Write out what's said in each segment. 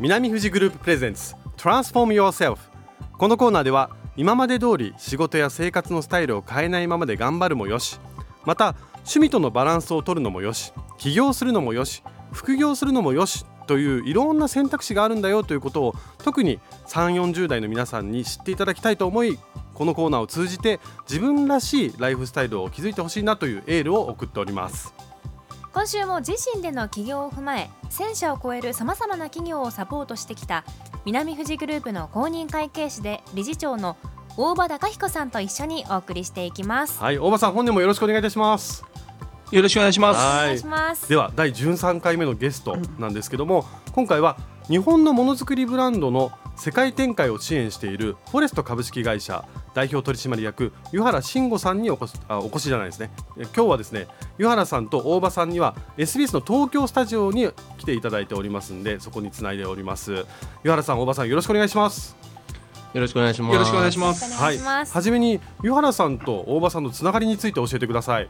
南富士グループプレゼンツ Transform Yourself このコーナーでは今まで通り仕事や生活のスタイルを変えないままで頑張るもよしまた趣味とのバランスを取るのもよし起業するのもよし副業するのもよしといういろんな選択肢があるんだよということを特に3 4 0代の皆さんに知っていただきたいと思いこのコーナーを通じて自分らしいライフスタイルを築いてほしいなというエールを送っております。今週も自身での起業を踏まえ1000社を超えるさまざまな企業をサポートしてきた南富士グループの公認会計士で理事長の大場隆彦さんと一緒にお送りしていきます。はい大場さん本年もよろしくお願いいたします。よろしくお願いします。おはい。願いします。では第13回目のゲストなんですけども今回は日本のものづくりブランドの世界展開を支援しているフォレスト株式会社代表取締役湯原慎吾さんにお越しあお越しじゃないですね。え今日はですね湯原さんと大場さんには SBS の東京スタジオに来ていただいておりますんでそこにつないでおります。湯原さん大場さんよろしくお願いします。よろしくお願いします。よろしくお願いしまおす。願いはじめに湯原さんと大場さんのつながりについて教えてください。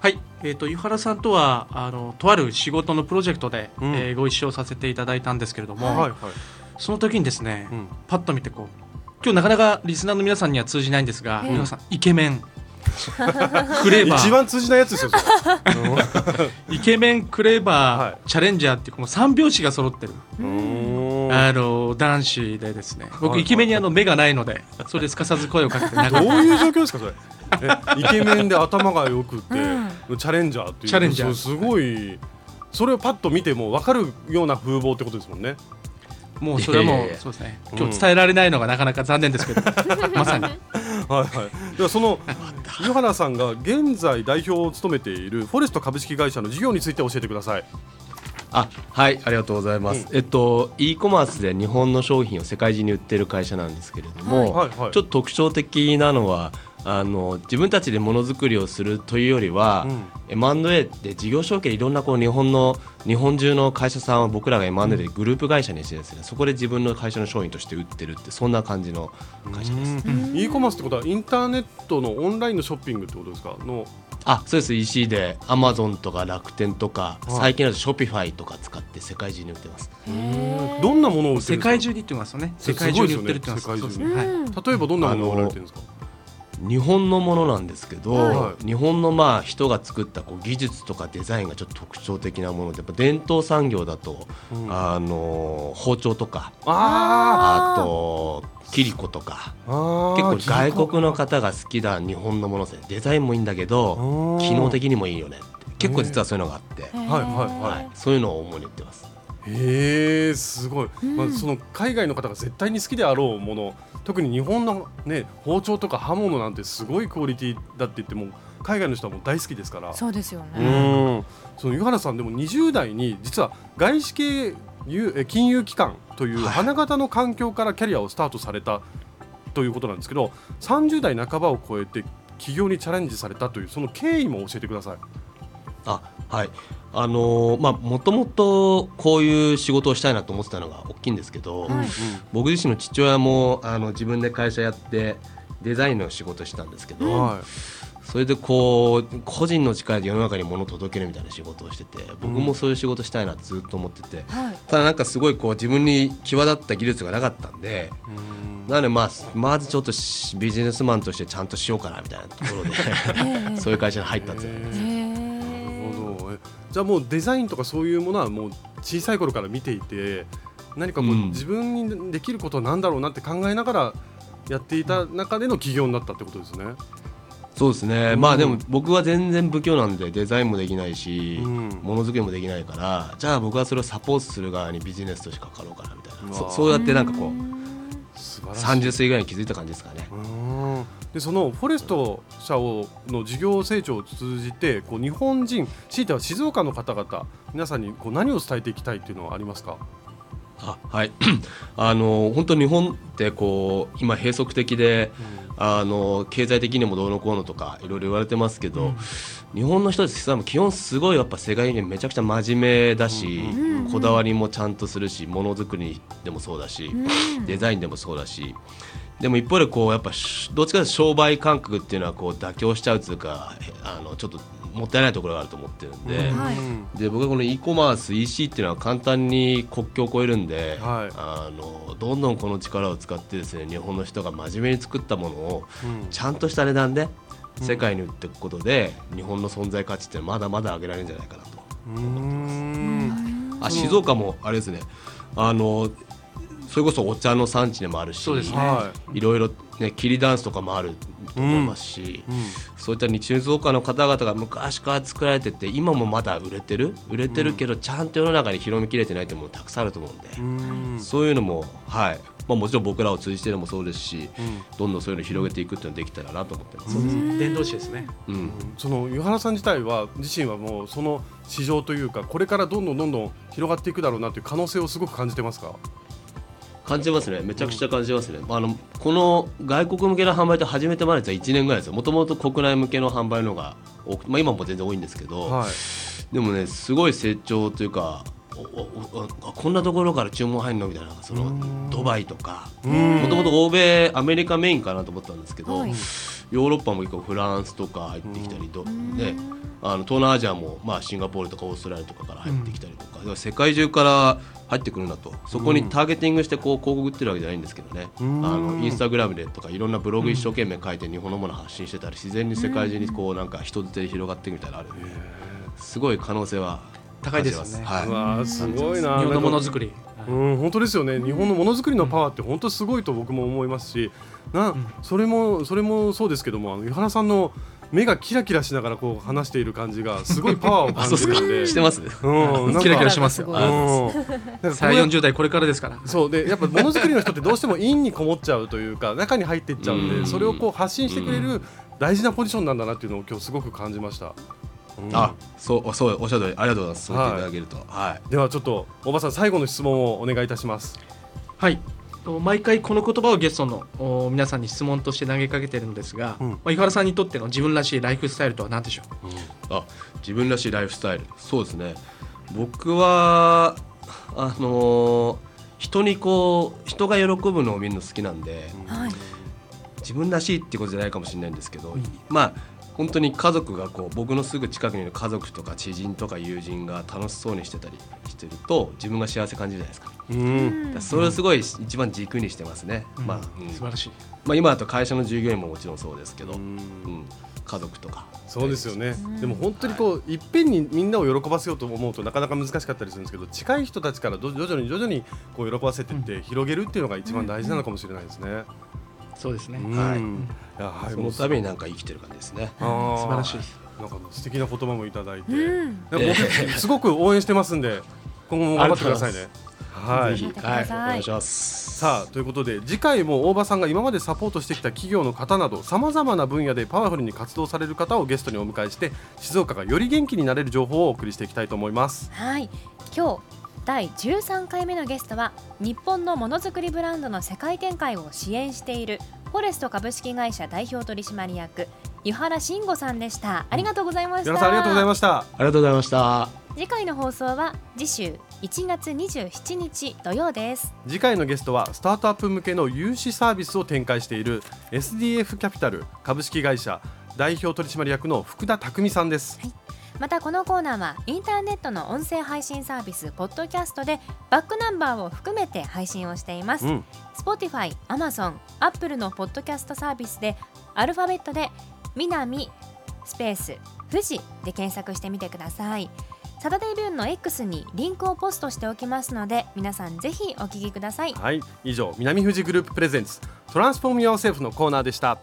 はい、えっ、と湯原さんとはあのとある仕事のプロジェクトで、うん。えーご一緒させていただいたんですけれども、はいはいその時にですね、うん。パッと見てこう今日なかなかリスナーの皆さんには通じないんですが、ええ。湯原さんイケメン。クレー。バ一ー番通じないやつですよ イケメンクレーバー、はい。チャレンジャーっていうこの三拍子が揃ってる、あの男子でですね。僕、はい。イケメンにあの目がないのでそれですかさず声をかけて。どかういう状況ですかそれ？えイケメンで頭が良くて、チャレンジャーっていう。チャレンジャー。すごい。それをパッと見ても分かるような風貌ってことですもんねもうそれはもうそうですね。うん。今日伝えられないのがなかなか残念ですけど まさに。はいはい。ではその湯原さんが現在代表を務めているフォレスト株式会社の事業について教えてください。あ、はい、ありがとうございます。えっと e コマースで日本の商品を世界中に売ってる会社なんですけれども、はいはい。ちょっと特徴的なのは。あの自分たちでものづくりをするというよりは、M&A で事業承継でいろんなこう日本の日本中の会社さんを僕らが M&A でグループ会社にしてですねそこで自分の会社の商品として売ってるってそんな感じの会社です。うん。e コマースってことはインターネットのオンラインのショッピングってことですか？のあそうです。EC で Amazon とか楽天とか、はい。最近だと Shopify とか使って世界中に売ってます。どんなものを売ってるんですか？世界中にってますよね。世界中に売ってるってます。ねそうですねはい。例えばどんなものを売られてるんですか？日本のものなんですけど、はい。日本のまあ人が作ったこう技術とかデザインがちょっと特徴的なものでやっぱ伝統産業だと、うん。あの包丁とかああとキリコとか結構外国の方が好きな日本のものですね。デザインもいいんだけど機能的にもいいよね結構実はそういうのがあって、はいはいはい。はい、そういうのを主に売ってます。へえすごい、まあ、その海外の方が絶対に好きであろうもの特に日本の、ね、包丁とか刃物なんてすごいクオリティだって言っても海外の人はもう大好きですから。そうですようね、ん。その湯原さんでも20代に実は外資系ゆえ金融機関という花形の環境からキャリアをスタートされたということなんですけど30代半ばを超えて起業にチャレンジされたというその経緯も教えてください。あはい。あのーまあもともとこういう仕事をしたいなと思ってたのが大きいんですけど、はい。僕自身の父親もあの自分で会社やってデザインの仕事したんですけど、はい。それでこう個人の力で世の中に物を届けるみたいな仕事をしてて僕もそういう仕事したいなってずっと思ってて、はい。ただなんかすごいこう自分に際立った技術がなかったんでなのでまあまずちょっとしビジネスマンとしてちゃんとしようかなみたいなところで そういう会社に入ったんですよね。じゃあもうデザインとかそういうものはもう小さい頃から見ていて何かこう、うん。自分にできることは何だろうなって考えながらやっていた中での起業になったってことですね。そうですね、うん。まあでも僕は全然不器用なんでデザインもできないし、うん。ものづくりもできないからじゃあ僕はそれをサポートする側にビジネスとしてかかろうかなみたいうなわそそうやってなんかこう30歳ぐらいに気づいた感じですかね。うん。でそのフォレスト社をの事業成長を通じてこう日本人強いては静岡の方々皆さんにこう何を伝えていきたいっていうのはありますか？あはい。あの本当日本ってこう今閉塞的で、あの経済的にもどうのこうのとかいろいろ言われてますけど、日本の人たちは基本すごいやっぱ世界にめちゃくちゃ真面目だし、うんこだわりもちゃんとするしものづくりでもそうだし、デザインでもそうだしでも一方でこうやっぱしどっちかというと商売感覚っていうのはこう妥協しちゃうというかへあのちょっともったいないところがあると思ってるんで,、はい。で僕はこの e コマース EC っていうのは簡単に国境を越えるんで、はい。あのどんどんこの力を使ってですね日本の人が真面目に作ったものをうん。ちゃんとした値段で世界に売っていくことで、日本の存在価値ってまだまだ上げられるんじゃないかなと。うーん。あ静岡もあれですね。あのそれこそお茶の産地でもあるしそうですね。はいろいろね切りダンスとかもあると思いますし、うんそういった日静岡の方々が昔から作られてて今もまだ売れてる？売れてるけどちゃんと世の中に広めきれてないってものたくさんあると思うんで、うん。そういうのもはい、まあ、もちろん僕らを通じてでもそうですし、うん。どんどんそういうの広げていくっていうのができたらなと思ってます。伝道師ですね。うん。その湯原さん自体は自身はもうその市場というかこれからどんどんどんどん広がっていくだろうなという可能性をすごく感じてますか？感じますね。めちゃくちゃ感じますね、あのこの外国向けの販売って始めてまだ実は1年ぐらいですよ。もともと国内向けの販売の方が多く、まあ、今も全然多いんですけど、はい。でもねすごい成長というかこんなところから注文入るのみたいなそのドバイとかうん。もともと欧米アメリカメインかなと思ったんですけど、はい。ヨーロッパも結構フランスとか入ってきたりと、ね、あの東南アジアも、まあ、シンガポールとかオーストラリアとかから入ってきたりとか、だから世界中から入ってくるんだと。そこにターゲティングしてこう広告売ってるわけじゃないんですけどね、ん。あのインスタグラムでとかいろんなブログ一生懸命書いて日本のもの発信してたら自然に世界中にこうなんか人づてで広がっていくみたいなのあるんで。すごい可能性は高いですよね。はい、うわーすごいな。日本のものづりくり。うん本当ですよね。日本のものづくりのパワーって本当すごいと僕も思いますしなそれもそれもそうですけどもあの井原さんの目がキラキラしながらこう話している感じがすごいパワーをあ感じるんで。してますうん。キラキラします。ようんなんかこうさあやっ40代これからですから。そう。でやっぱものづくりの人ってどうしても陰にこもっちゃうというか中に入っていっちゃうんでうん。それをこう発信してくれる大事なポジションなんだなっていうのを今日すごく感じました。うん。あそうそうおっしゃる通りありがとうございます。そう言っていただけると。はい。ではちょっとおばさん最後の質問をお願いいたします。はい。と毎回この言葉をゲストのお皆さんに質問として投げかけてるんですが、うん。まあ、井原さんにとっての自分らしいライフスタイルとは何でしょう？あ自分らしいライフスタイル。そうですね。僕はあのー人にこう人が喜ぶのを見るの好きなんではい。自分らしいってことじゃないかもしれないんですけど、まあ本当に家族がこう僕のすぐ近くにいる家族とか知人とか友人が楽しそうにしてたりしてると自分が幸せ感じるじゃないですか,、うん。それをすごい一番軸にしてますね、まあ、うん。素晴らしい。まあ、今だと会社の従業員ももちろんそうですけど、ううん。ん家族とか。そうですよね。でも本当にこうい。っぺんにみんなを喜ばせようと思うとなかなか難しかったりするんですけど近い人たちからど徐々に徐々にこう喜ばせていって広げるっていうのが一番大事なのかもしれないですね。そうですね、うん。はい。いやはい。そのためになんか生きてる感じですね。素晴らしい。なんか素敵な言葉もいただいて、すごく応援してますんで今後も頑張ってくださいね。はい。はい、お願いします。さあということで次回も大場さんが今までサポートしてきた企業の方などさまざまな分野でパワフルに活動される方をゲストにお迎えして静岡がより元気になれる情報をお送りしていきたいと思います。はい今日第13回目のゲストは日本のものづくりブランドの世界展開を支援しているフォレスト株式会社代表取締役湯原慎吾さんでしたありがとうございました皆さんありがとうございました。ありがとうございました。次回の放送は次週1月27日土曜です。次回のゲストはスタートアップ向けの融資サービスを展開している SDF キャピタル株式会社代表取締役の福田匠さんです。またこのコーナーはインターネットの音声配信サービスポッドキャストでバックナンバーを含めて配信をしています、うん、Spotify、Amazon、Apple のポッドキャストサービスでアルファベットで南スペース富士で検索してみてくださいサタデービューンの X にリンクをポストしておきますので皆さんぜひお聞きくださいはい、以上南富士グループプレゼンツトランスフォーム Yourself のコーナーでした。